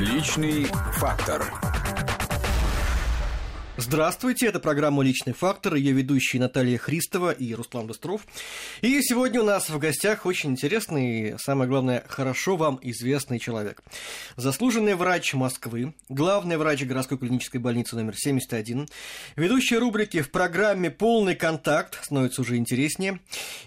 Личный фактор. Здравствуйте, это программа «Личный фактор», ее ведущие Наталья Христова и Руслан Быстров. И сегодня у нас в гостях очень интересный, самое главное, хорошо вам известный человек. Заслуженный врач Москвы, главный врач городской клинической больницы номер 71, ведущий рубрики в программе «Полный контакт», становится уже интереснее,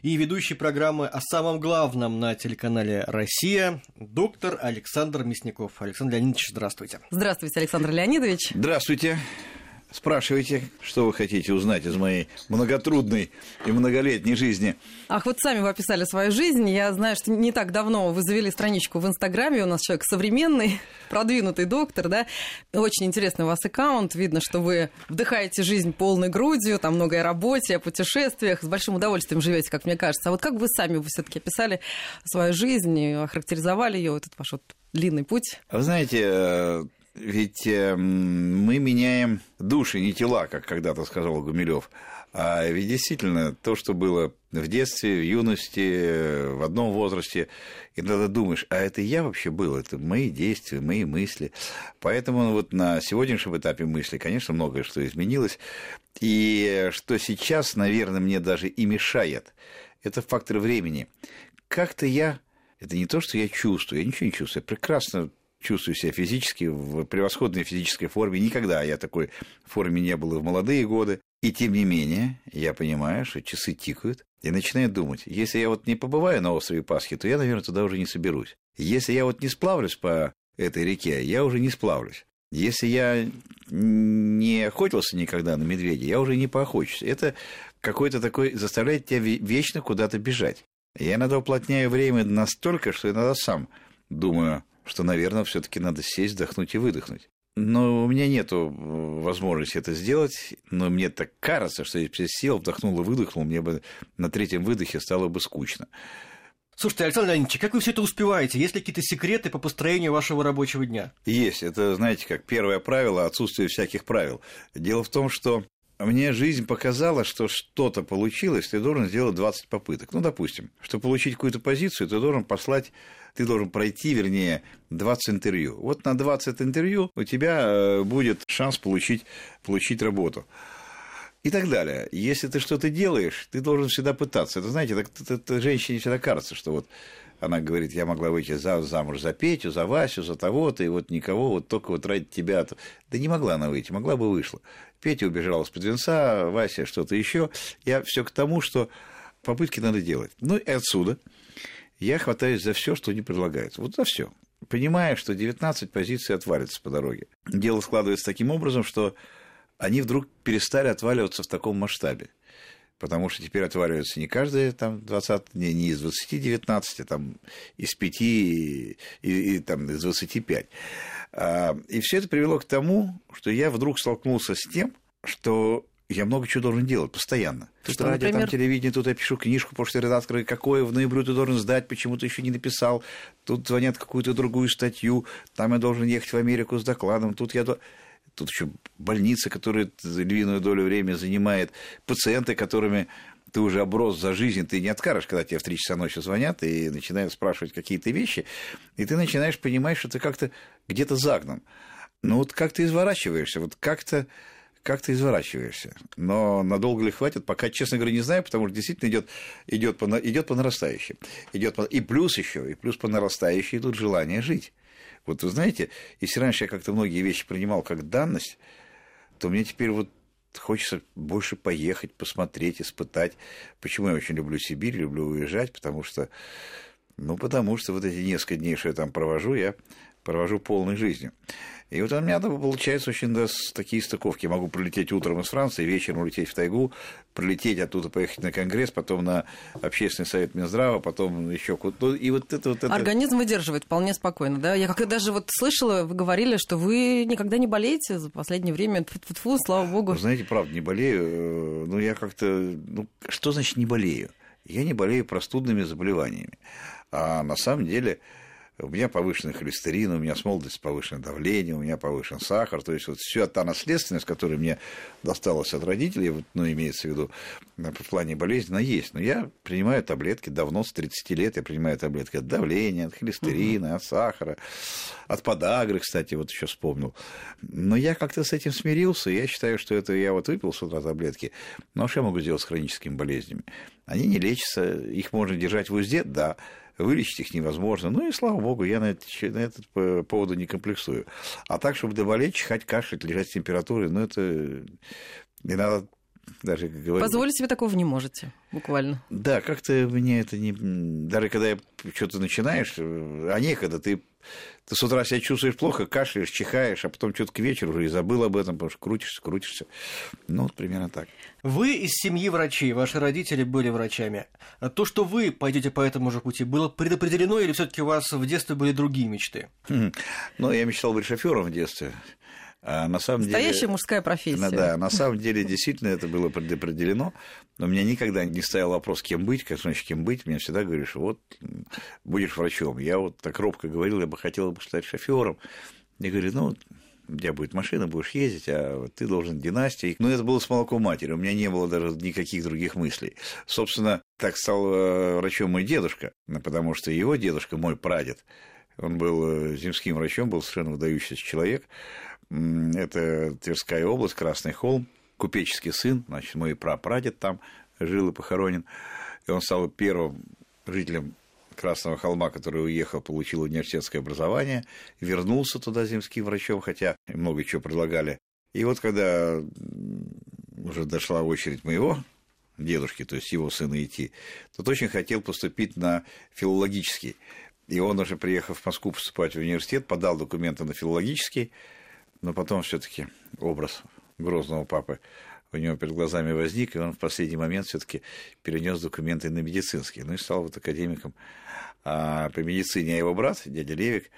и ведущий программы о самом главном на телеканале «Россия», доктор Александр Мясников. Александр Леонидович, здравствуйте. Здравствуйте, Александр Леонидович. Здравствуйте. Спрашивайте, что вы хотите узнать из моей многотрудной и многолетней жизни. Ах, вот сами вы описали свою жизнь. Я знаю, что не так давно вы завели страничку в Инстаграме. У нас человек современный, продвинутый доктор, да. Очень интересный у вас аккаунт. Видно, что вы вдыхаете жизнь полной грудью, там многое о работе, о путешествиях. С большим удовольствием живете, как мне кажется. А вот как вы сами вы все-таки описали свою жизнь, охарактеризовали ее, этот ваш вот длинный путь? Вы знаете, ведь э, мы меняем души, не тела, как когда-то сказал Гумилев. А ведь действительно, то, что было в детстве, в юности, в одном возрасте, и тогда думаешь, а это я вообще был, это мои действия, мои мысли. Поэтому вот на сегодняшнем этапе мысли, конечно, многое что изменилось. И что сейчас, наверное, мне даже и мешает, это фактор времени. Как-то я это не то, что я чувствую, я ничего не чувствую, я прекрасно чувствую себя физически в превосходной физической форме. Никогда я такой форме не был и в молодые годы. И тем не менее, я понимаю, что часы тикают, и начинаю думать, если я вот не побываю на острове Пасхи, то я, наверное, туда уже не соберусь. Если я вот не сплавлюсь по этой реке, я уже не сплавлюсь. Если я не охотился никогда на медведя, я уже не поохочусь. Это какой-то такой заставляет тебя вечно куда-то бежать. Я иногда уплотняю время настолько, что иногда сам думаю, что, наверное, все-таки надо сесть, вдохнуть и выдохнуть. Но у меня нет возможности это сделать, но мне так кажется, что если бы я сел, вдохнул и выдохнул, мне бы на третьем выдохе стало бы скучно. Слушайте, Александр Леонидович, как вы все это успеваете? Есть ли какие-то секреты по построению вашего рабочего дня? Есть. Это, знаете, как первое правило – отсутствие всяких правил. Дело в том, что мне жизнь показала, что что-то получилось, ты должен сделать 20 попыток. Ну, допустим, чтобы получить какую-то позицию, ты должен послать ты должен пройти, вернее, 20 интервью. Вот на 20 интервью у тебя э, будет шанс получить, получить работу. И так далее. Если ты что-то делаешь, ты должен всегда пытаться. Это, знаете, это, это, это женщине всегда кажется, что вот она говорит, я могла выйти за, замуж за Петю, за Васю, за того-то, и вот никого, вот только вот ради тебя. -то. Да не могла она выйти, могла бы вышла. Петя убежала с-под венца, Вася что-то еще. Я все к тому, что попытки надо делать. Ну и отсюда я хватаюсь за все, что не предлагается. Вот за все. Понимая, что 19 позиций отвалится по дороге. Дело складывается таким образом, что они вдруг перестали отваливаться в таком масштабе. Потому что теперь отваливаются не каждые там 20, не, не из 20 19, а там из 5 и, и, и там, из 25. А, и все это привело к тому, что я вдруг столкнулся с тем, что я много чего должен делать постоянно. Тут что, радио, например? там телевидение, тут я пишу книжку, почта редактора, какое в ноябре ты должен сдать, почему ты еще не написал. Тут звонят какую-то другую статью, там я должен ехать в Америку с докладом, тут я... Тут еще больница, которая львиную долю времени занимает, пациенты, которыми ты уже оброс за жизнь, ты не откажешь, когда тебе в 3 часа ночи звонят и начинают спрашивать какие-то вещи, и ты начинаешь понимать, что ты как-то где-то загнан. Ну вот как ты изворачиваешься, вот как-то как ты изворачиваешься. Но надолго ли хватит, пока, честно говоря, не знаю, потому что действительно идет, идет, по, идет по нарастающей. Идет по, и плюс еще, и плюс по нарастающей идут желание жить. Вот вы знаете, если раньше я как-то многие вещи принимал как данность, то мне теперь вот хочется больше поехать, посмотреть, испытать. Почему я очень люблю Сибирь, люблю уезжать, потому что, ну, потому что вот эти несколько дней, что я там провожу, я провожу полной жизнью. И вот у меня получается очень да, такие стыковки. Я могу прилететь утром из Франции, вечером улететь в тайгу, прилететь оттуда, поехать на конгресс, потом на общественный совет Минздрава, потом еще куда-то. Ну, и вот это вот это... Организм выдерживает вполне спокойно, да? Я как даже вот слышала, вы говорили, что вы никогда не болеете за последнее время. Фу-фу, слава богу. Вы знаете, правда, не болею. Э, ну, я как-то... Ну, что значит не болею? Я не болею простудными заболеваниями. А на самом деле у меня повышенный холестерин, у меня с молодости повышенное давление, у меня повышен сахар. То есть вот вся та наследственность, которая мне досталась от родителей, вот, ну, имеется в виду в плане болезни, она есть. Но я принимаю таблетки давно, с 30 лет я принимаю таблетки от давления, от холестерина, от сахара, от подагры, кстати, вот еще вспомнил. Но я как-то с этим смирился, я считаю, что это я вот выпил с утра таблетки, но что я могу сделать с хроническими болезнями? Они не лечатся, их можно держать в узде, да, вылечить их невозможно. Ну и слава богу, я на, этот, на этот поводу не комплексую. А так, чтобы доболеть, чихать, кашлять, лежать с температурой, ну это не надо даже говорить. Позволить себе такого не можете, буквально. Да, как-то мне это не... Даже когда что-то начинаешь, а некогда, ты ты с утра себя чувствуешь плохо, кашляешь, чихаешь, а потом что-то к вечеру уже и забыл об этом, потому что крутишься, крутишься. Ну, вот примерно так. Вы из семьи врачей, ваши родители были врачами. То, что вы пойдете по этому же пути, было предопределено или все-таки у вас в детстве были другие мечты? Ну, я мечтал быть шофером в детстве. А на самом Настоящая деле, мужская профессия. Да, на самом деле действительно это было предопределено, но у меня никогда не стоял вопрос, кем быть, как значит, кем быть. Мне всегда говоришь, вот будешь врачом. Я вот так робко говорил, я бы хотел бы стать шофером. Я говорю, ну, у тебя будет машина, будешь ездить, а ты должен династии. Но это было с молоком матери, у меня не было даже никаких других мыслей. Собственно, так стал э, врачом мой дедушка, потому что его дедушка, мой прадед, он был э, земским врачом, был совершенно выдающийся человек. Это Тверская область, Красный холм, купеческий сын, значит, мой прапрадед там жил и похоронен. И он стал первым жителем Красного холма, который уехал, получил университетское образование, вернулся туда земским врачом, хотя много чего предлагали. И вот когда уже дошла очередь моего дедушки, то есть его сына идти, тот очень хотел поступить на филологический. И он уже, приехав в Москву поступать в университет, подал документы на филологический, но потом все-таки образ грозного папы у него перед глазами возник, и он в последний момент все-таки перенес документы на медицинские, ну и стал вот академиком. А по медицине а его брат, дядя Левик,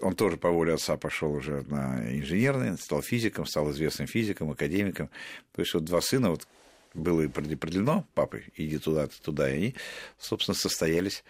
он тоже по воле отца пошел уже на инженерный, стал физиком, стал известным физиком, академиком. То есть вот два сына, вот было и предопределено, папы, иди туда, ты туда, и они, собственно, состоялись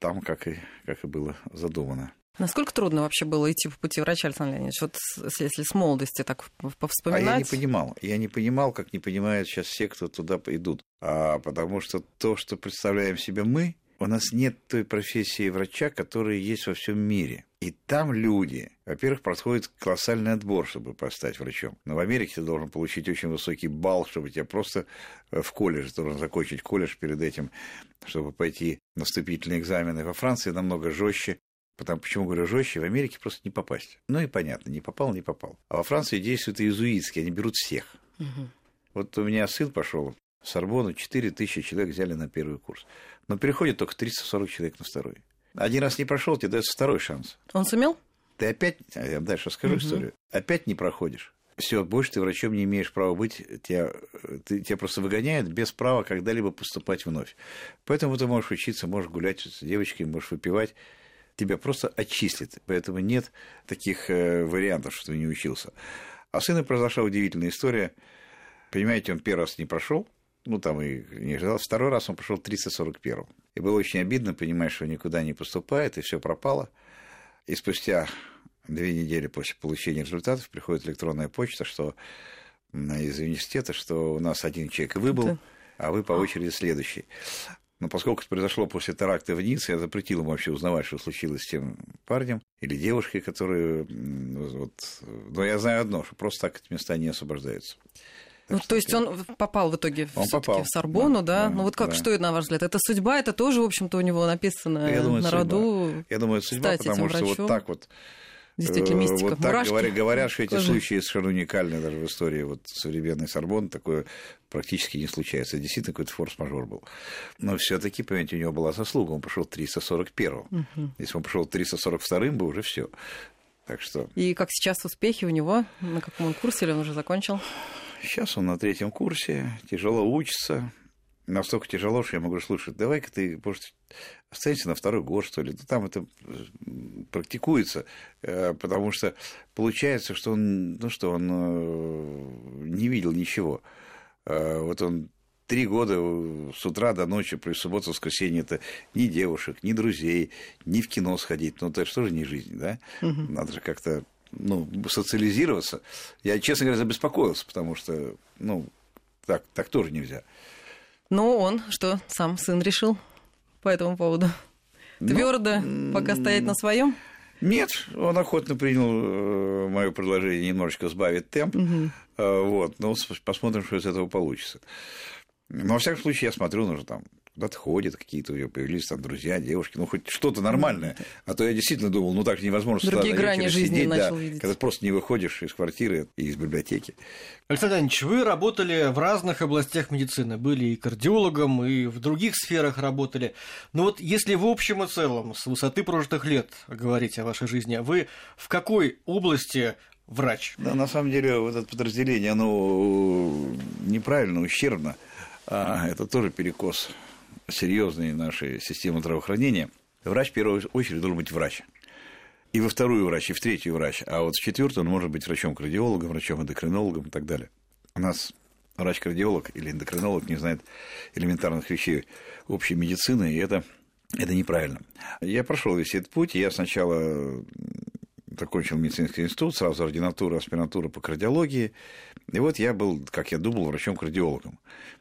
там, как и, как и было задумано. Насколько трудно вообще было идти по пути врача, Александр Леонидович? Вот если с молодости так повспоминать. А я не понимал. Я не понимал, как не понимают сейчас все, кто туда идут. А потому что то, что представляем себе мы, у нас нет той профессии врача, которая есть во всем мире. И там люди, во-первых, происходит колоссальный отбор, чтобы стать врачом. Но в Америке ты должен получить очень высокий балл, чтобы тебя просто э, в колледж, ты должен закончить колледж перед этим, чтобы пойти на вступительные экзамены. Во Франции намного жестче. Потому, почему говорю жестче, в Америке просто не попасть. Ну и понятно, не попал, не попал. А во Франции действуют иезуитские, они берут всех. Угу. Вот у меня сын пошел в Сорбону, 4 тысячи человек взяли на первый курс. Но переходит только 340 человек на второй. Один раз не прошел, тебе дается второй шанс. Он сумел? Ты опять, а я дальше расскажу угу. историю, опять не проходишь. Все, больше ты врачом не имеешь права быть, тебя, ты, тебя просто выгоняют без права когда-либо поступать вновь. Поэтому ты можешь учиться, можешь гулять с девочками, можешь выпивать тебя просто отчислят. Поэтому нет таких э, вариантов, что ты не учился. А сыну произошла удивительная история. Понимаете, он первый раз не прошел, ну, там и не ожидал. Второй раз он прошел 341 И было очень обидно, понимаешь, что никуда не поступает, и все пропало. И спустя две недели после получения результатов приходит электронная почта, что из университета, что у нас один человек выбыл, а вы по очереди следующий. Но поскольку это произошло после теракта в Ницце, я запретил ему вообще узнавать, что случилось с тем парнем или девушкой, которые... Вот... Но я знаю одно, что просто так эти места не освобождаются. Ну, то есть он попал в итоге он попал. в Сорбону, да? да? Ну вот как, да. что это, на ваш взгляд? Это судьба, это тоже, в общем-то, у него написано я думаю, на судьба. роду. Я думаю, это судьба, потому что вот так вот Действительно, э, мистика. Вот так говорят, говорят, что эти тоже. случаи совершенно уникальны даже в истории вот современной Сорбонны. Такое практически не случается. Действительно, какой-то форс-мажор был. Но все таки понимаете, у него была заслуга. Он пошел 341 угу. Если он пошел 342 бы уже все. Так что... И как сейчас успехи у него? На каком он курсе или он уже закончил? Сейчас он на третьем курсе, тяжело учится, настолько тяжело, что я могу слушать, давай-ка ты, может, останешься на второй год, что ли. Ну, там это практикуется, э, потому что получается, что он, ну что, он э, не видел ничего. Э, вот он три года с утра до ночи, при субботу, воскресенье, это ни девушек, ни друзей, ни в кино сходить. Ну, это что же не жизнь, да? Угу. Надо же как-то ну, социализироваться. Я, честно говоря, забеспокоился, потому что, ну, так, так тоже нельзя. Ну, он что, сам сын решил по этому поводу? Твердо ну, пока стоять на своем? Нет, он охотно принял э, мое предложение немножечко сбавить темп. Угу. Вот, но посмотрим, что из этого получится. Но, во всяком случае, я смотрю, нужно там куда-то ходит, какие-то у нее появились там друзья, девушки, ну хоть что-то нормальное. А то я действительно думал, ну так же невозможно Другие грани жизни сидеть, начал да, видеть. когда просто не выходишь из квартиры и из библиотеки. Александр Ильич, вы работали в разных областях медицины, были и кардиологом, и в других сферах работали. Но вот если в общем и целом, с высоты прожитых лет говорить о вашей жизни, вы в какой области врач? Да, на самом деле, вот это подразделение, оно неправильно, ущербно. А, это тоже перекос серьезной нашей системы здравоохранения, врач в первую очередь должен быть врач. И во вторую врач, и в третью врач. А вот в четвертую он может быть врачом-кардиологом, врачом-эндокринологом и так далее. У нас врач-кардиолог или эндокринолог не знает элементарных вещей общей медицины, и это, это неправильно. Я прошел весь этот путь, я сначала закончил медицинский институт, сразу ординатура, аспирантура по кардиологии. И вот я был, как я думал, врачом-кардиологом.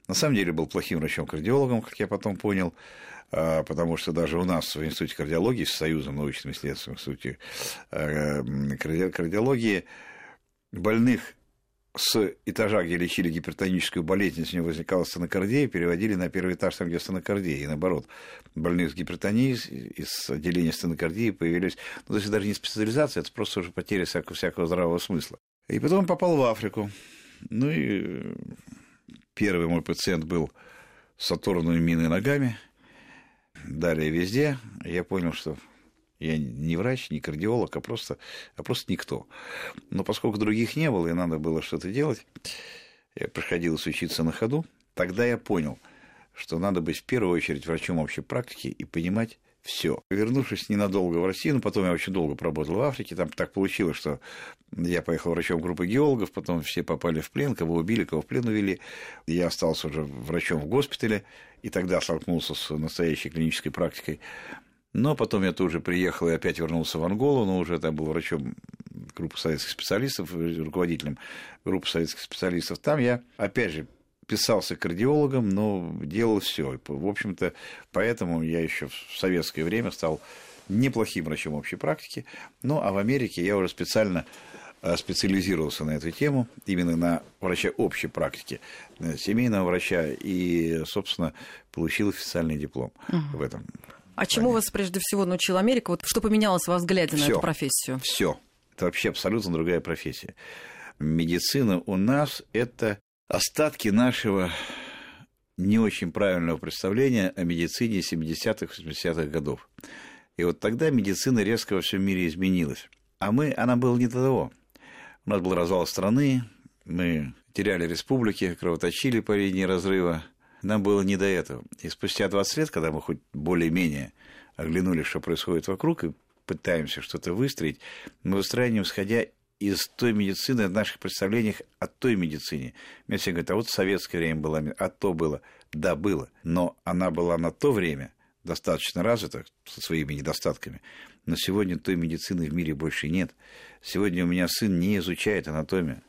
На самом деле был плохим врачом-кардиологом, как я потом понял, а, потому что даже у нас в Институте кардиологии, с Союзом научным исследовательским институте а, кардиологии, больных с этажа, где лечили гипертоническую болезнь, если у него возникала стенокардия, переводили на первый этаж, там, где стенокардия. И наоборот, больных с гипертонией из отделения стенокардии появились... Ну, то есть, даже не специализация, это просто уже потеря всякого, всякого здравого смысла. И потом попал в Африку. Ну и первый мой пациент был с оторванными миной ногами. Далее везде. Я понял, что я не врач, не кардиолог, а просто, а просто никто. Но поскольку других не было, и надо было что-то делать, я приходилось учиться на ходу. Тогда я понял, что надо быть в первую очередь врачом общей практики и понимать все. Вернувшись ненадолго в Россию, ну, потом я очень долго поработал в Африке, там так получилось, что я поехал врачом группы геологов, потом все попали в плен, кого убили, кого в плен увели. Я остался уже врачом в госпитале, и тогда столкнулся с настоящей клинической практикой. Но потом я тоже приехал и опять вернулся в Анголу, но уже там был врачом группы советских специалистов, руководителем группы советских специалистов. Там я, опять же, писался кардиологом, но делал все. В общем-то, поэтому я еще в советское время стал неплохим врачом общей практики. Ну, а в Америке я уже специально э, специализировался на эту тему, именно на врача общей практики, семейного врача, и, собственно, получил официальный диплом угу. в этом. А чему вас прежде всего научила Америка? Вот что поменялось во взгляде всё, на эту профессию? Все. Это вообще абсолютно другая профессия. Медицина у нас – это остатки нашего не очень правильного представления о медицине 70-х, 80-х годов. И вот тогда медицина резко во всем мире изменилась. А мы, она была не до того. У нас был развал страны, мы теряли республики, кровоточили по линии разрыва, нам было не до этого. И спустя 20 лет, когда мы хоть более-менее оглянули, что происходит вокруг, и пытаемся что-то выстроить, мы выстраиваем, исходя из той медицины, от наших представлений о той медицине. Мне все говорят, а вот в советское время было, а то было. Да, было. Но она была на то время достаточно развита со своими недостатками. Но сегодня той медицины в мире больше нет. Сегодня у меня сын не изучает анатомию.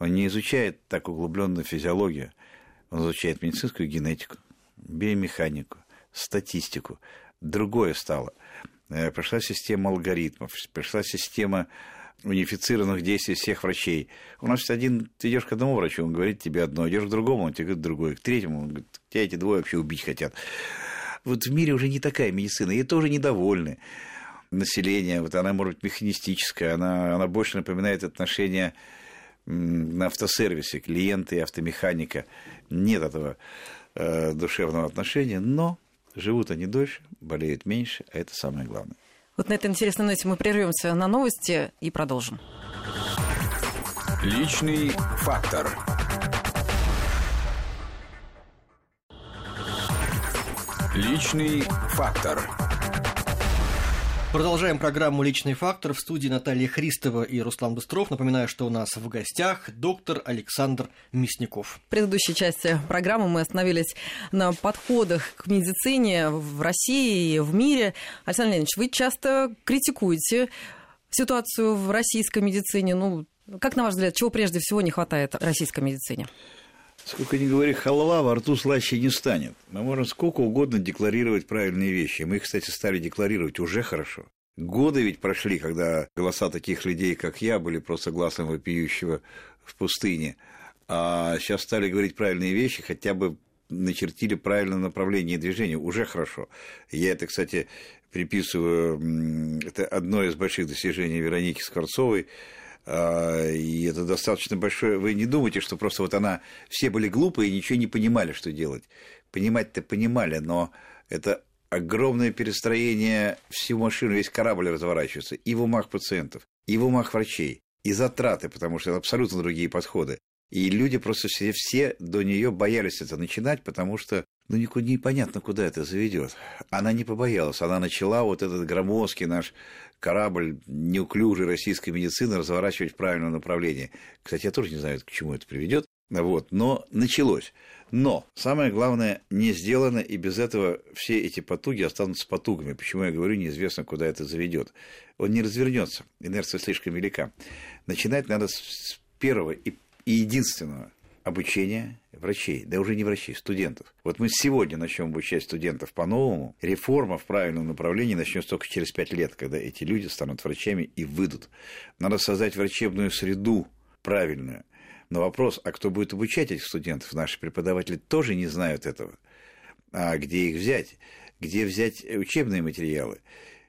Он не изучает так углубленно физиологию. Он изучает медицинскую генетику, биомеханику, статистику. Другое стало. Э, пришла система алгоритмов, пришла система унифицированных действий всех врачей. У нас один, ты идешь к одному врачу, он говорит тебе одно, идешь к другому, он тебе говорит другое, к третьему, он говорит, тебя эти двое вообще убить хотят. Вот в мире уже не такая медицина, и тоже недовольны население, вот она может быть механистическая, она, она больше напоминает отношения на автосервисе, клиенты и автомеханика. Нет этого э, душевного отношения, но живут они дольше, болеют меньше, а это самое главное. Вот на этой интересной ноте мы прервемся на новости и продолжим. Личный фактор. Личный фактор. Продолжаем программу «Личный фактор» в студии Наталья Христова и Руслан Быстров. Напоминаю, что у нас в гостях доктор Александр Мясников. В предыдущей части программы мы остановились на подходах к медицине в России и в мире. Александр Леонидович, вы часто критикуете ситуацию в российской медицине. Ну, как, на ваш взгляд, чего прежде всего не хватает российской медицине? Сколько ни говори, халва во рту слаще не станет. Мы можем сколько угодно декларировать правильные вещи. Мы их, кстати, стали декларировать уже хорошо. Годы ведь прошли, когда голоса таких людей, как я, были просто глазом вопиющего в пустыне. А сейчас стали говорить правильные вещи, хотя бы начертили правильное направление движения. Уже хорошо. Я это, кстати, приписываю, это одно из больших достижений Вероники Скворцовой, и это достаточно большое... Вы не думайте, что просто вот она... Все были глупые и ничего не понимали, что делать. Понимать-то понимали, но это огромное перестроение всю машину, весь корабль разворачивается и в умах пациентов, и в умах врачей, и затраты, потому что это абсолютно другие подходы. И люди просто все, все до нее боялись это начинать, потому что ну, непонятно, куда это заведет. Она не побоялась. Она начала вот этот громоздкий наш корабль неуклюжей российской медицины разворачивать в правильном направлении. Кстати, я тоже не знаю, к чему это приведет. Вот, но началось. Но самое главное не сделано, и без этого все эти потуги останутся потугами. Почему я говорю, неизвестно, куда это заведет. Он не развернется, инерция слишком велика. Начинать надо с первого и единственного обучения врачей, да уже не врачей, студентов. Вот мы сегодня начнем обучать студентов по-новому. Реформа в правильном направлении начнется только через пять лет, когда эти люди станут врачами и выйдут. Надо создать врачебную среду правильную. Но вопрос, а кто будет обучать этих студентов? Наши преподаватели тоже не знают этого. А где их взять? Где взять учебные материалы?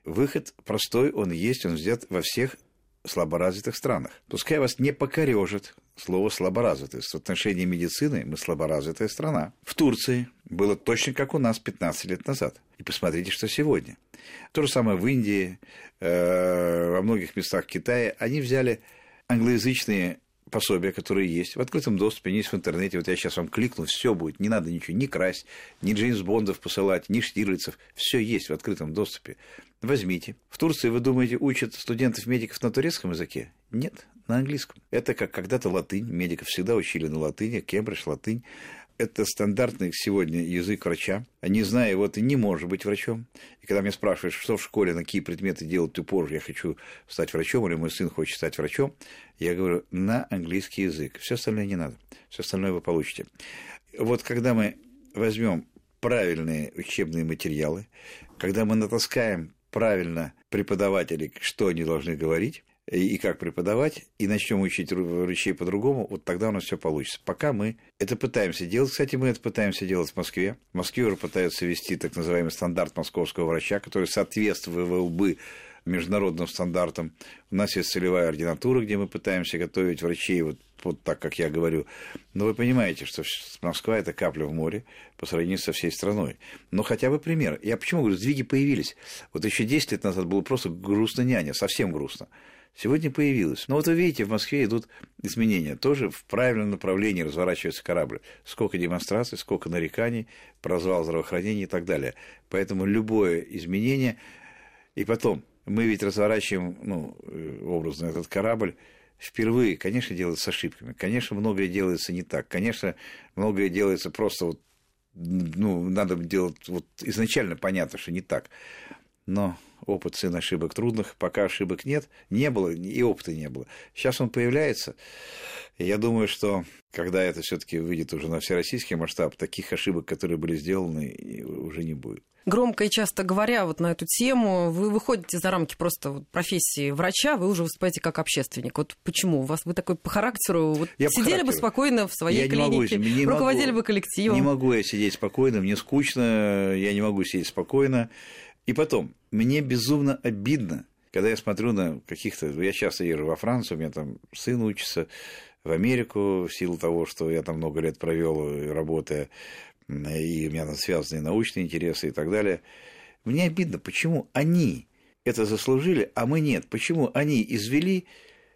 Выход простой, он есть, он взят во всех слаборазвитых странах. Пускай вас не покорежит слово «слаборазвитый». В отношении медицины мы слаборазвитая страна. В Турции было точно как у нас 15 лет назад. И посмотрите, что сегодня. То же самое в Индии, э, во многих местах Китая. Они взяли англоязычные пособия, которые есть в открытом доступе, они есть в интернете. Вот я сейчас вам кликну, все будет, не надо ничего, не красть, ни Джеймс Бондов посылать, ни Штирлицев. Все есть в открытом доступе. Возьмите. В Турции, вы думаете, учат студентов-медиков на турецком языке? Нет, на английском. Это как когда-то латынь. Медиков всегда учили на латыни, Кембридж, латынь. Это стандартный сегодня язык врача. Не зная его, ты не можешь быть врачом. И когда меня спрашивают, что в школе, на какие предметы делать упор, я хочу стать врачом, или мой сын хочет стать врачом, я говорю, на английский язык. Все остальное не надо. Все остальное вы получите. Вот когда мы возьмем правильные учебные материалы, когда мы натаскаем правильно преподавателей, что они должны говорить, и как преподавать, и начнем учить врачей по-другому, вот тогда у нас все получится. Пока мы это пытаемся делать. Кстати, мы это пытаемся делать в Москве. В Москве уже пытаются ввести так называемый стандарт московского врача, который соответствовал бы международным стандартам. У нас есть целевая ординатура, где мы пытаемся готовить врачей вот, вот так, как я говорю. Но вы понимаете, что Москва – это капля в море по сравнению со всей страной. Но хотя бы пример. Я почему говорю, сдвиги появились? Вот еще 10 лет назад было просто грустно няня, совсем грустно. Сегодня появилось. Но вот вы видите, в Москве идут изменения. Тоже в правильном направлении разворачивается корабль. Сколько демонстраций, сколько нареканий, прозвал здравоохранения и так далее. Поэтому любое изменение... И потом, мы ведь разворачиваем, ну, э, образно, этот корабль впервые, конечно, делается с ошибками. Конечно, многое делается не так. Конечно, многое делается просто вот, ну, надо делать, вот изначально понятно, что не так. Но опыт сын ошибок трудных, пока ошибок нет, не было, и опыта не было. Сейчас он появляется. И я думаю, что когда это все-таки выйдет уже на всероссийский масштаб, таких ошибок, которые были сделаны, уже не будет. Громко и часто говоря вот на эту тему, вы выходите за рамки просто вот профессии врача, вы уже выступаете как общественник. Вот почему? У вас вы такой по характеру, вот я сидели характеру. бы спокойно в своей я клинике, не могу, не руководили могу, бы коллективом. Не могу я сидеть спокойно, мне скучно, я не могу сидеть спокойно. И потом, мне безумно обидно, когда я смотрю на каких-то... Я часто езжу во Францию, у меня там сын учится, в Америку, в силу того, что я там много лет провел, работая, и у меня там связанные научные интересы и так далее. Мне обидно, почему они это заслужили, а мы нет. Почему они извели,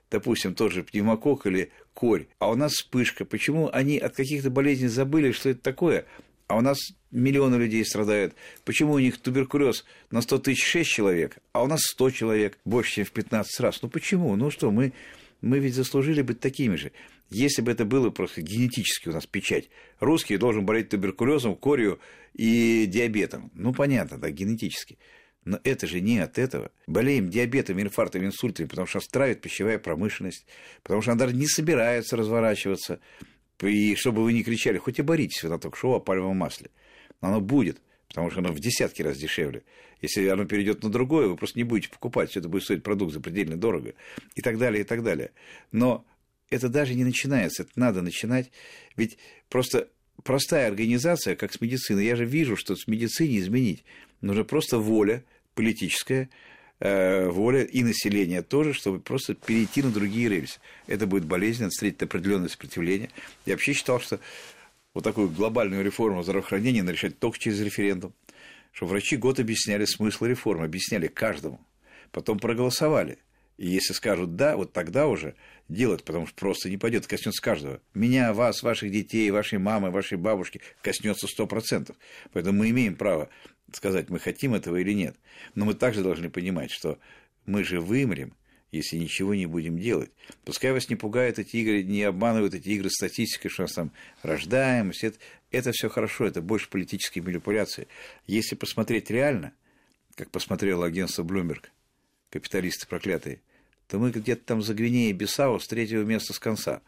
допустим, тот же пневмокок или корь, а у нас вспышка. Почему они от каких-то болезней забыли, что это такое, А у нас миллионы людей страдают. Почему у них туберкулез на 100 тысяч 6 человек, а у нас 100 человек, больше, чем в 15 раз? Ну почему? Ну что, мы, мы ведь заслужили быть такими же. Если бы это было просто генетически у нас печать, русский должен болеть туберкулезом, корью и диабетом. Ну, понятно, да, генетически. Но это же не от этого. Болеем диабетом, инфарктом, инсультами, потому что нас травит пищевая промышленность, потому что она даже не собирается разворачиваться. И чтобы вы не кричали, хоть и боритесь вы на ток-шоу о пальмовом масле. Но оно будет, потому что оно в десятки раз дешевле. Если оно перейдет на другое, вы просто не будете покупать, все это будет стоить продукт запредельно дорого. И так далее, и так далее. Но это даже не начинается, это надо начинать. Ведь просто простая организация, как с медициной, я же вижу, что с медициной изменить нужна просто воля политическая, воля и населения тоже, чтобы просто перейти на другие рельсы. Это будет болезненно, встретить определенное сопротивление. Я вообще считал, что вот такую глобальную реформу здравоохранения надо решать только через референдум. Что врачи год объясняли смысл реформы, объясняли каждому. Потом проголосовали. И если скажут «да», вот тогда уже делать, потому что просто не пойдет, коснется каждого. Меня, вас, ваших детей, вашей мамы, вашей бабушки коснется сто процентов. Поэтому мы имеем право сказать, мы хотим этого или нет. Но мы также должны понимать, что мы же вымрем, если ничего не будем делать. Пускай вас не пугают эти игры, не обманывают эти игры статистикой, что у нас там рождаемость. Это, это все хорошо, это больше политические манипуляции. Если посмотреть реально, как посмотрело агентство Bloomberg, капиталисты проклятые, то мы где-то там за Гвинеей Бисау с третьего места с конца.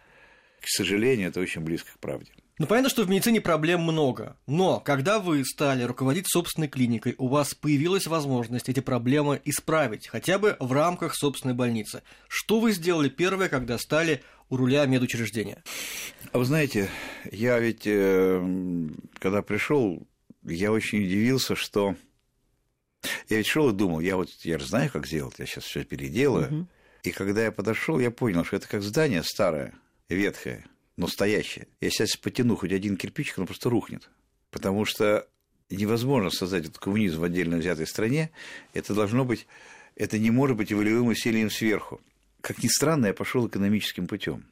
К сожалению, это очень близко к правде. Ну, понятно, что в медицине проблем много. Но когда вы стали руководить собственной клиникой, у вас появилась возможность эти проблемы исправить, хотя бы в рамках собственной больницы. Что вы сделали первое, когда стали у руля медучреждения? А вы знаете, я ведь, э, когда пришел, я очень удивился, что я ведь шел и думал, я вот я же знаю, как сделать, я сейчас все переделаю. Угу. И когда я подошел, я понял, что это как здание старое, ветхое, но стоящее. Я сейчас потяну хоть один кирпичик, оно просто рухнет. Потому что невозможно создать этот коммунизм в отдельно взятой стране. Это должно быть, это не может быть волевым усилием сверху. Как ни странно, я пошел экономическим путем.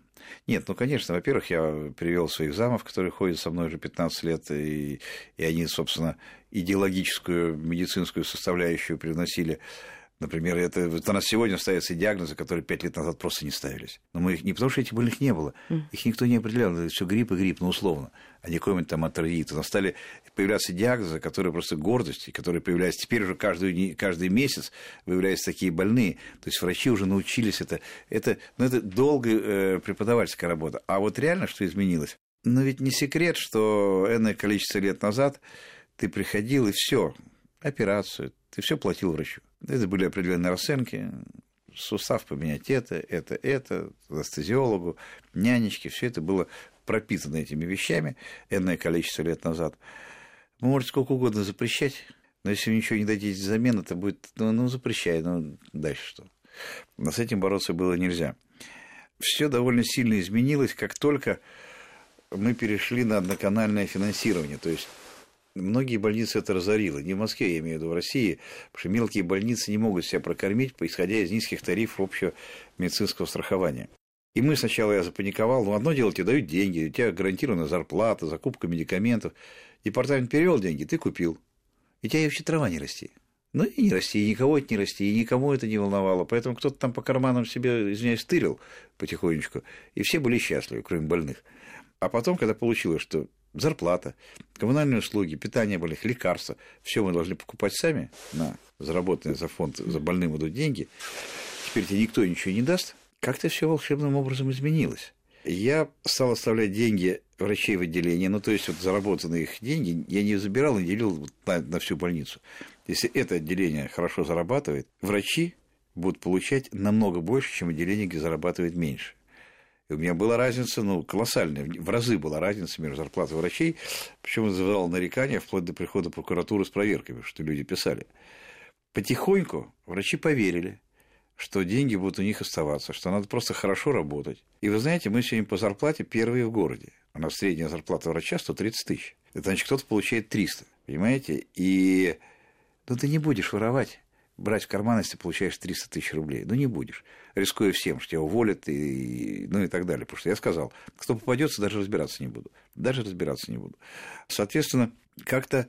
Нет, ну, конечно, во-первых, я привел своих замов, которые ходят со мной уже 15 лет, и, и они, собственно, идеологическую медицинскую составляющую привносили Например, это, вот у нас сегодня ставятся диагнозы, которые пять лет назад просто не ставились. Но мы их не потому, что этих больных не было, их никто не определял. Это все грипп и грипп, ну, условно, а не какой-нибудь там атроид. У нас стали появляться диагнозы, которые просто гордость, которые появляются теперь уже каждый, каждый месяц появляются такие больные. То есть врачи уже научились это. Это, ну, это долгая э, преподавательская работа. А вот реально что изменилось? Но ведь не секрет, что энное количество лет назад ты приходил и все, операцию, ты все платил врачу. Это были определенные расценки, сустав поменять это, это, это, анестезиологу, нянечки, все это было пропитано этими вещами энное количество лет назад. Вы можете сколько угодно запрещать, но если вы ничего не дадите взамен, это будет, ну, ну запрещай, ну дальше что. Но с этим бороться было нельзя. Все довольно сильно изменилось, как только мы перешли на одноканальное финансирование. То есть Многие больницы это разорило. Не в Москве, я имею в виду в России, потому что мелкие больницы не могут себя прокормить, исходя из низких тарифов общего медицинского страхования. И мы сначала я запаниковал, ну, одно дело, тебе дают деньги, у тебя гарантированная зарплата, закупка медикаментов. Департамент перевел деньги, ты купил. И тебя вообще трава не расти. Ну и не расти, и никого это не расти, и никому это не волновало. Поэтому кто-то там по карманам себе, извиняюсь, тырил потихонечку. И все были счастливы, кроме больных. А потом, когда получилось, что зарплата, коммунальные услуги, питание больных, лекарства. Все мы должны покупать сами на заработанные за фонд, за больным идут деньги. Теперь тебе никто ничего не даст. Как-то все волшебным образом изменилось. Я стал оставлять деньги врачей в отделении, ну, то есть, вот заработанные их деньги я не забирал и делил на, на всю больницу. Если это отделение хорошо зарабатывает, врачи будут получать намного больше, чем отделение, где зарабатывает меньше. У меня была разница, ну, колоссальная, в разы была разница между зарплатой врачей, причем вызывало нарекания вплоть до прихода прокуратуры с проверками, что люди писали. Потихоньку врачи поверили, что деньги будут у них оставаться, что надо просто хорошо работать. И вы знаете, мы сегодня по зарплате первые в городе. У нас средняя зарплата врача 130 тысяч. Это значит, кто-то получает 300, понимаете? И ну, ты не будешь воровать брать в карман, если получаешь 300 тысяч рублей. Ну, не будешь. Рискуя всем, что тебя уволят, и, ну и так далее. Потому что я сказал, кто попадется, даже разбираться не буду. Даже разбираться не буду. Соответственно, как-то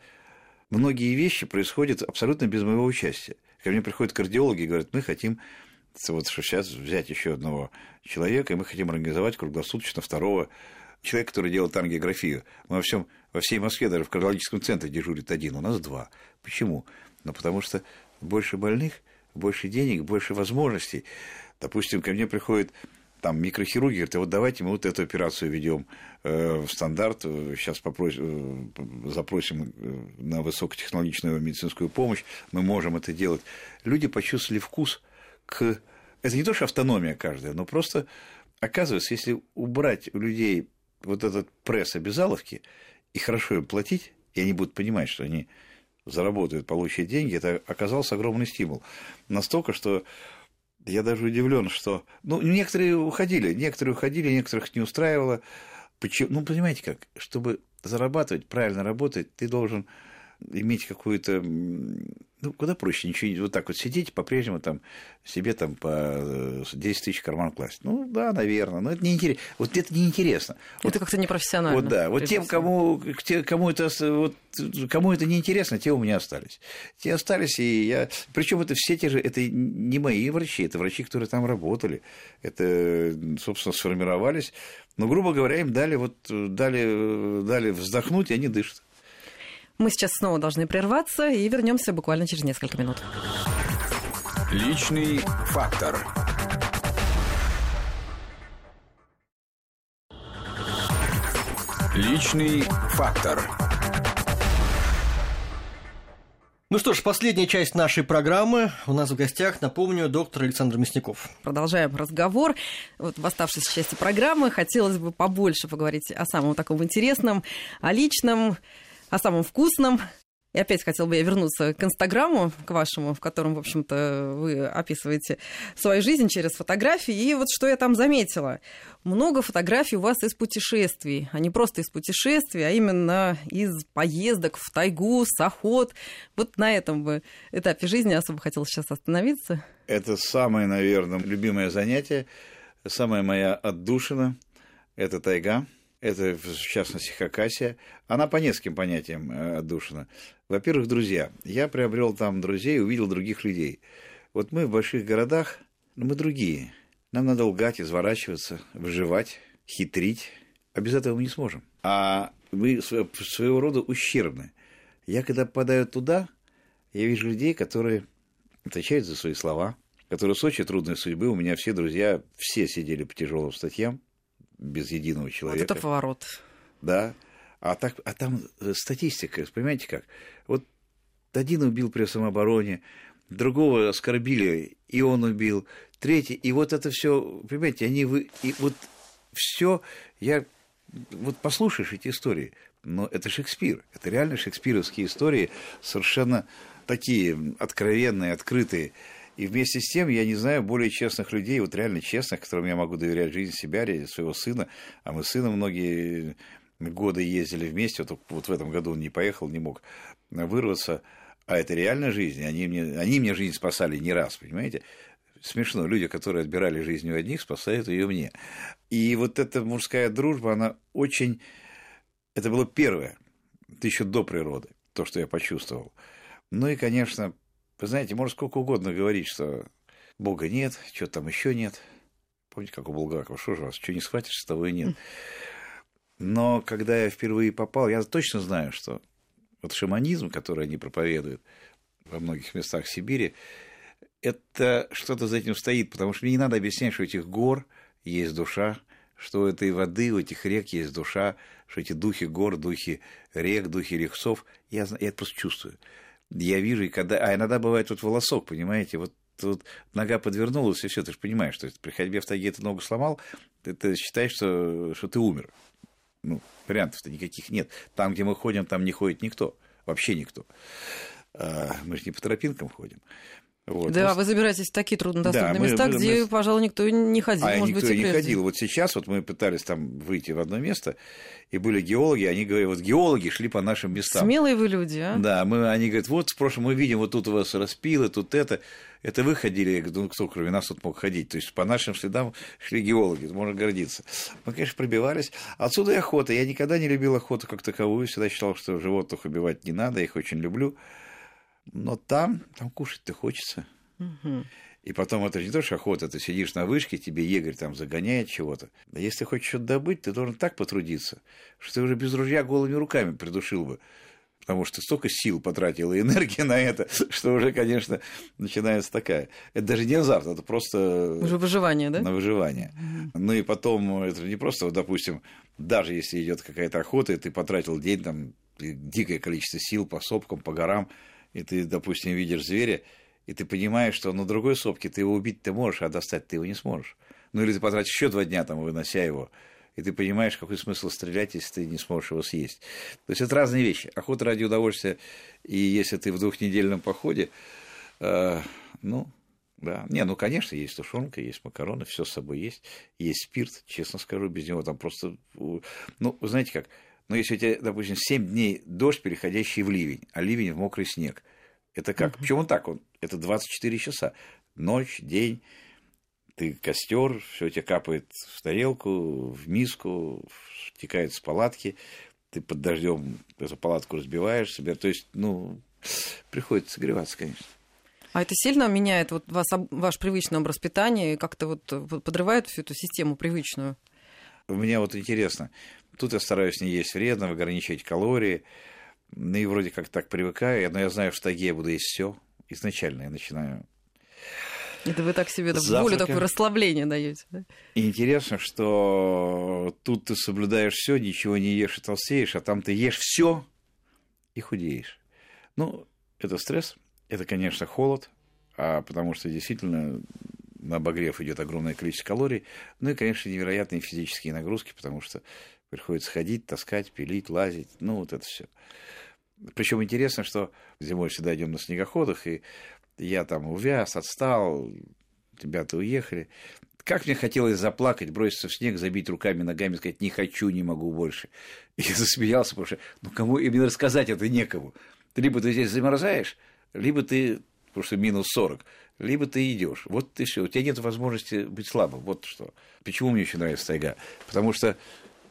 многие вещи происходят абсолютно без моего участия. Ко мне приходят кардиологи и говорят, мы хотим вот сейчас взять еще одного человека, и мы хотим организовать круглосуточно второго человека, который делает ангиографию. Мы во, всем, во всей Москве, даже в кардиологическом центре дежурит один, у нас два. Почему? Ну, потому что больше больных, больше денег, больше возможностей. Допустим, ко мне приходит там микрохирурги говорят, вот давайте мы вот эту операцию ведем э, в стандарт, сейчас попросим, э, запросим э, на высокотехнологичную медицинскую помощь, мы можем это делать. Люди почувствовали вкус к... Это не то, что автономия каждая, но просто оказывается, если убрать у людей вот этот пресс обязаловки и хорошо им платить, и они будут понимать, что они заработают, получат деньги, это оказался огромный стимул. Настолько, что я даже удивлен, что... Ну, некоторые уходили, некоторые уходили, некоторых не устраивало. Почему? Ну, понимаете как, чтобы зарабатывать, правильно работать, ты должен иметь какую-то ну, куда проще, ничего, вот так вот сидеть, по-прежнему там себе там по 10 э, тысяч карман класть. Ну, да, наверное, но это не интересно. Вот это неинтересно. Это вот, как-то непрофессионально. Вот да, вот тем, кому, кому, это, вот, кому это неинтересно, те у меня остались. Те остались, и я... Причем это все те же, это не мои врачи, это врачи, которые там работали. Это, собственно, сформировались. Но, грубо говоря, им дали, вот, дали, дали вздохнуть, и они дышат. Мы сейчас снова должны прерваться и вернемся буквально через несколько минут. Личный фактор. Личный фактор. Ну что ж, последняя часть нашей программы. У нас в гостях, напомню, доктор Александр Мясников. Продолжаем разговор. Вот в оставшейся части программы хотелось бы побольше поговорить о самом таком интересном, о личном, о самом вкусном. И опять хотел бы я вернуться к Инстаграму, к вашему, в котором, в общем-то, вы описываете свою жизнь через фотографии. И вот что я там заметила. Много фотографий у вас из путешествий, а не просто из путешествий, а именно из поездок в тайгу, с охот. Вот на этом бы этапе жизни особо хотел сейчас остановиться. Это самое, наверное, любимое занятие, самая моя отдушина – это тайга – это в частности Хакасия, она по нескольким понятиям э, отдушина. Во-первых, друзья. Я приобрел там друзей, увидел других людей. Вот мы в больших городах, но мы другие. Нам надо лгать, изворачиваться, выживать, хитрить. А без этого мы не сможем. А мы своего рода ущербны. Я когда попадаю туда, я вижу людей, которые отвечают за свои слова, которые в очень трудной судьбы. У меня все друзья, все сидели по тяжелым статьям, без единого человека. Вот это поворот. Да. А, так, а там э, статистика, понимаете как? Вот один убил при самообороне, другого оскорбили, и он убил, третий, и вот это все, понимаете, они вы, и вот все, я, вот послушаешь эти истории, но это Шекспир, это реально шекспировские истории, совершенно такие откровенные, открытые. И вместе с тем я не знаю более честных людей, вот реально честных, которым я могу доверять жизнь себя, своего сына. А мы с сыном многие годы ездили вместе. Вот, вот в этом году он не поехал, не мог вырваться. А это реальная жизнь. Они мне, они мне жизнь спасали не раз, понимаете? Смешно, люди, которые отбирали жизнь у одних, спасают ее мне. И вот эта мужская дружба, она очень... Это было первое, это еще до природы, то, что я почувствовал. Ну и, конечно, вы знаете, можно сколько угодно говорить, что Бога нет, что там еще нет. Помните, как у Булгакова, что же вас, что не схватишь, того и нет. Но когда я впервые попал, я точно знаю, что вот шаманизм, который они проповедуют во многих местах Сибири, это что-то за этим стоит, потому что мне не надо объяснять, что у этих гор есть душа, что у этой воды, у этих рек есть душа, что эти духи гор, духи рек, духи рехцов, я, я это просто чувствую я вижу, и когда... А иногда бывает вот волосок, понимаете, вот тут нога подвернулась, и все, ты же понимаешь, что при ходьбе в тайге ты ногу сломал, ты, ты считаешь, что, что ты умер. Ну, вариантов-то никаких нет. Там, где мы ходим, там не ходит никто, вообще никто. А, мы же не по тропинкам ходим. Вот. Да, вы забираетесь в такие труднодоступные Да, мы- места, мы- где, мы- пожалуй, никто не ходил, а может никто быть, и не прежде. ходил. Вот сейчас вот мы пытались там выйти в одно место, и были геологи, они говорят, вот геологи шли по нашим местам. Смелые вы люди, а? Да, мы, они говорят, вот в прошлом мы видим, вот тут у вас распилы, тут это. Это вы ходили? Я говорю, ну кто кроме нас тут мог ходить? То есть по нашим следам шли геологи, можно гордиться. Мы, конечно, пробивались. Отсюда и охота. Я никогда не любил охоту как таковую, всегда считал, что животных убивать не надо, я их очень люблю. Но там, там кушать-то хочется. И потом это не то, что охота, ты сидишь на вышке, тебе егерь там загоняет чего-то. А если ты хочешь что-то добыть, ты должен так потрудиться, что ты уже без ружья голыми руками придушил бы. Потому что столько сил потратил и энергии на это, что уже, конечно, начинается такая. Это даже не азарт, это просто Уже выживание, да? на выживание. Ну и потом, это не просто, вот, допустим, даже если идет какая-то охота, и ты потратил день, там, дикое количество сил по сопкам, по горам, и ты, допустим, видишь зверя, и ты понимаешь, что на другой сопке ты его убить ты можешь, а достать ты его не сможешь. Ну или ты потратишь еще два дня, там, вынося его, и ты понимаешь, какой смысл стрелять, если ты не сможешь его съесть. То есть это разные вещи. Охота ради удовольствия, и если ты в двухнедельном походе, э, ну, да. Не, ну, конечно, есть тушенка, есть макароны, все с собой есть. Есть спирт, честно скажу, без него там просто... Ну, знаете как, ну, если у тебя, допустим, 7 дней дождь, переходящий в ливень, а ливень в мокрый снег, это как? Почему так? Он, это 24 часа. Ночь, день, ты костер, все тебе капает в тарелку, в миску, стекает с палатки, ты под дождем эту палатку разбиваешь себе. То есть, ну, приходится согреваться, конечно. А это сильно меняет вот вас, ваш привычный образ питания и как-то вот подрывает всю эту систему привычную? У меня вот интересно, тут я стараюсь не есть вредно, ограничивать калории, ну и вроде как так привыкаю, но я знаю, что в тайге я буду есть все. Изначально я начинаю. Это вы так себе Завтрака. волю такое расслабление даете, да? И интересно, что тут ты соблюдаешь все, ничего не ешь и толстеешь, а там ты ешь все и худеешь. Ну, это стресс, это, конечно, холод, а потому что действительно обогрев идет огромное количество калорий, ну и, конечно, невероятные физические нагрузки, потому что приходится ходить, таскать, пилить, лазить, ну вот это все. Причем интересно, что зимой всегда идем на снегоходах, и я там увяз, отстал, ребята уехали. Как мне хотелось заплакать, броситься в снег, забить руками, ногами, сказать, не хочу, не могу больше. Я засмеялся, потому что, ну, кому именно рассказать это некому. Либо ты здесь замерзаешь, либо ты, потому что минус 40, либо ты идешь. Вот ты все, у тебя нет возможности быть слабым. Вот что. Почему мне еще нравится тайга? Потому что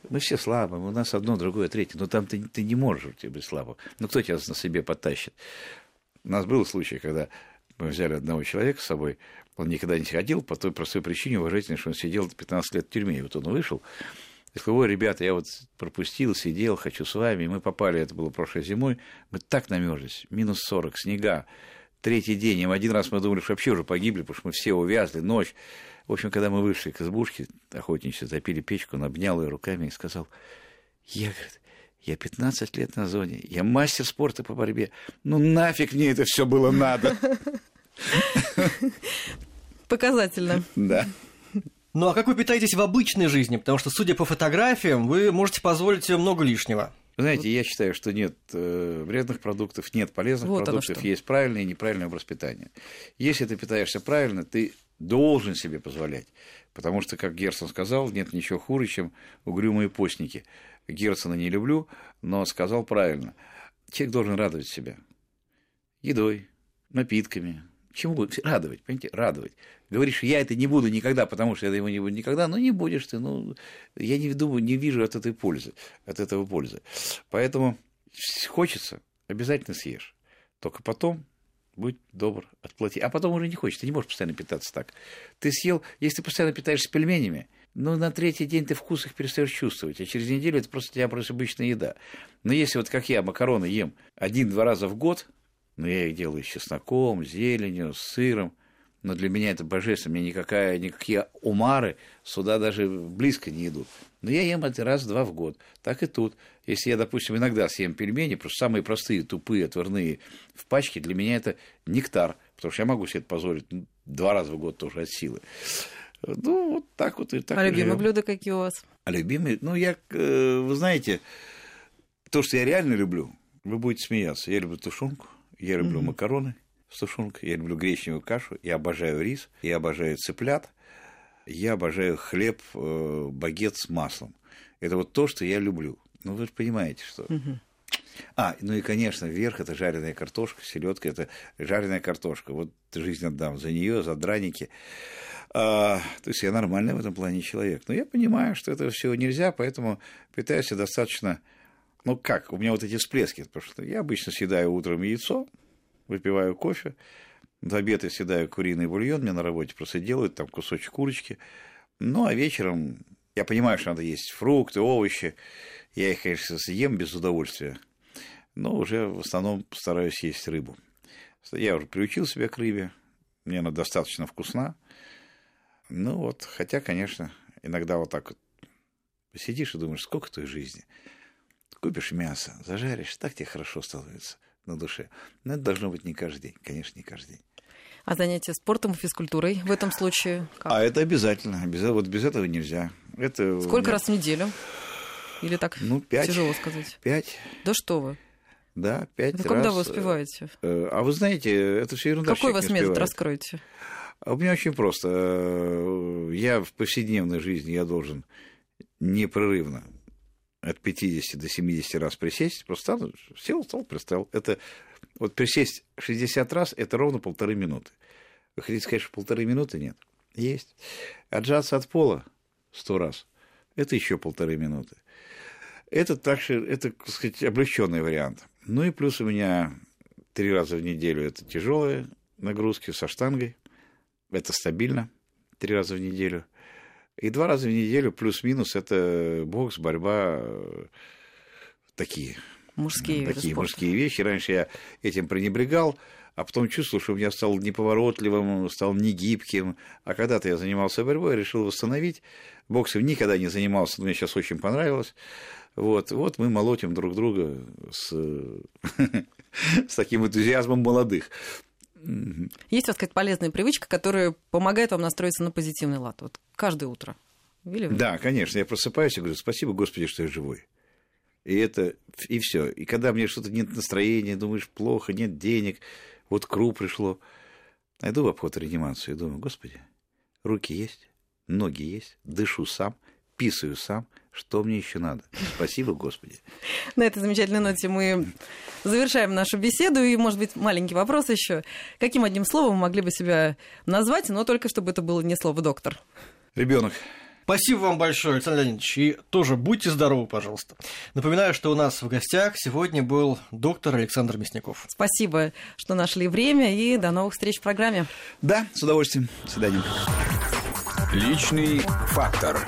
мы все слабые, у нас одно, другое, третье. Но там ты, ты не можешь у тебя быть слабым. Ну, кто тебя на себе подтащит? У нас был случай, когда мы взяли одного человека с собой, он никогда не ходил по той простой причине уважительной, что он сидел 15 лет в тюрьме. И вот он вышел, и сказал, ой, ребята, я вот пропустил, сидел, хочу с вами. И мы попали, это было прошлой зимой, мы так намерзлись, минус 40, снега, третий день. И один раз мы думали, что вообще уже погибли, потому что мы все увязли, ночь. В общем, когда мы вышли к избушке, охотничьи запили печку, он обнял ее руками и сказал, я, говорит, я 15 лет на зоне, я мастер спорта по борьбе. Ну нафиг мне это все было надо. Показательно. Да. Ну а как вы питаетесь в обычной жизни? Потому что, судя по фотографиям, вы можете позволить себе много лишнего. Вы знаете, я считаю, что нет э, вредных продуктов, нет полезных Вот продуктов, есть правильный и неправильный образ питания. Если ты питаешься правильно, ты должен себе позволять. Потому что, как Герцен сказал, нет ничего хуже, чем угрюмые постники. Герцена не люблю, но сказал правильно. Человек должен радовать себя. Едой, напитками, чему радовать, понимаете, радовать. Говоришь, я это не буду никогда, потому что я его не буду никогда, но не будешь ты, ну, я не думаю, не вижу от этой пользы, от этого пользы. Поэтому хочется, обязательно съешь. Только потом будь добр, отплати. А потом уже не хочешь, ты не можешь постоянно питаться так. Ты съел, если ты постоянно питаешься пельменями, ну, на третий день ты вкус их перестаешь чувствовать, а через неделю это просто для тебя просто обычная еда. Но если вот как я макароны ем один-два раза в год, ну, я их делаю с чесноком, с зеленью, с сыром, но для меня это божественно, мне никакая, никакие умары сюда даже близко не идут. Но я ем это раз-два в год. Так и тут. Если я, допустим, иногда съем пельмени, просто самые простые, тупые, отварные в пачке, для меня это нектар, потому что я могу себе это позволить ну, два раза в год тоже от силы. Ну, вот так вот и так. А и любимые живем. блюда какие у вас? А любимый, ну, я, э, вы знаете, то, что я реально люблю, вы будете смеяться. Я люблю тушенку, я люблю макароны с тушенкой, я люблю гречневую кашу, я обожаю рис, я обожаю цыплят, я обожаю хлеб, э, багет с маслом. Это вот то, что я люблю. Ну, вы же понимаете, что... А, ну и, конечно, вверх это жареная картошка, селедка это жареная картошка. Вот жизнь отдам за нее, за драники. А, то есть я нормальный в этом плане человек. Но я понимаю, что это все нельзя, поэтому питаюсь я достаточно. Ну как, у меня вот эти всплески, потому что я обычно съедаю утром яйцо, выпиваю кофе, в обед я съедаю куриный бульон, мне на работе просто делают там кусочек курочки. Ну а вечером я понимаю, что надо есть фрукты, овощи. Я их, конечно, съем без удовольствия, но уже в основном стараюсь есть рыбу. Я уже приучил себя к рыбе, мне она достаточно вкусна. Ну вот, хотя, конечно, иногда вот так вот сидишь и думаешь, сколько той жизни. Купишь мясо, зажаришь, так тебе хорошо становится на душе. Но это должно быть не каждый день, конечно, не каждый день. А занятия спортом и физкультурой в этом случае как? А это обязательно. Без, вот без этого нельзя. Это Сколько раз в неделю? Или так ну, пять, тяжело сказать? Пять. Да что вы? Да, пять это раз. когда вы успеваете? Э, а вы знаете, это все ерунда. Какой у вас метод, раскройте? А у меня очень просто. Э, я в повседневной жизни я должен непрерывно от 50 до 70 раз присесть, просто встану, сел, стол, пристал. Это вот присесть 60 раз, это ровно полторы минуты. Вы хотите сказать, что полторы минуты? Нет. Есть. Отжаться от пола 100 раз, это еще полторы минуты. Это также, это, так сказать, облегченный вариант. Ну и плюс у меня три раза в неделю это тяжелые нагрузки со штангой. Это стабильно, три раза в неделю. И два раза в неделю плюс-минус это бокс, борьба, э, такие. Мужские, такие мужские вещи. Раньше я этим пренебрегал, а потом чувствовал, что у меня стал неповоротливым, стал негибким. А когда-то я занимался борьбой, решил восстановить. Боксом никогда не занимался, но мне сейчас очень понравилось. Вот, вот мы молотим друг друга с, с таким энтузиазмом молодых. Есть у вас какая-то полезная привычка, которая помогает вам настроиться на позитивный лад? Вот каждое утро. Или... Да, конечно. Я просыпаюсь и говорю, спасибо, Господи, что я живой. И это, и все. И когда мне что-то нет настроения, думаешь, плохо, нет денег, вот КРУ пришло. Иду в обход реанимацию и думаю, Господи, руки есть, ноги есть, дышу сам, писаю сам, что мне еще надо? Спасибо, Господи. На этой замечательной ноте мы завершаем нашу беседу. И, может быть, маленький вопрос еще. Каким одним словом вы могли бы себя назвать, но только чтобы это было не слово доктор? Ребенок. Спасибо вам большое, Александр Леонидович. И тоже будьте здоровы, пожалуйста. Напоминаю, что у нас в гостях сегодня был доктор Александр Мясников. Спасибо, что нашли время, и до новых встреч в программе. Да, с удовольствием. До свидания. Личный фактор.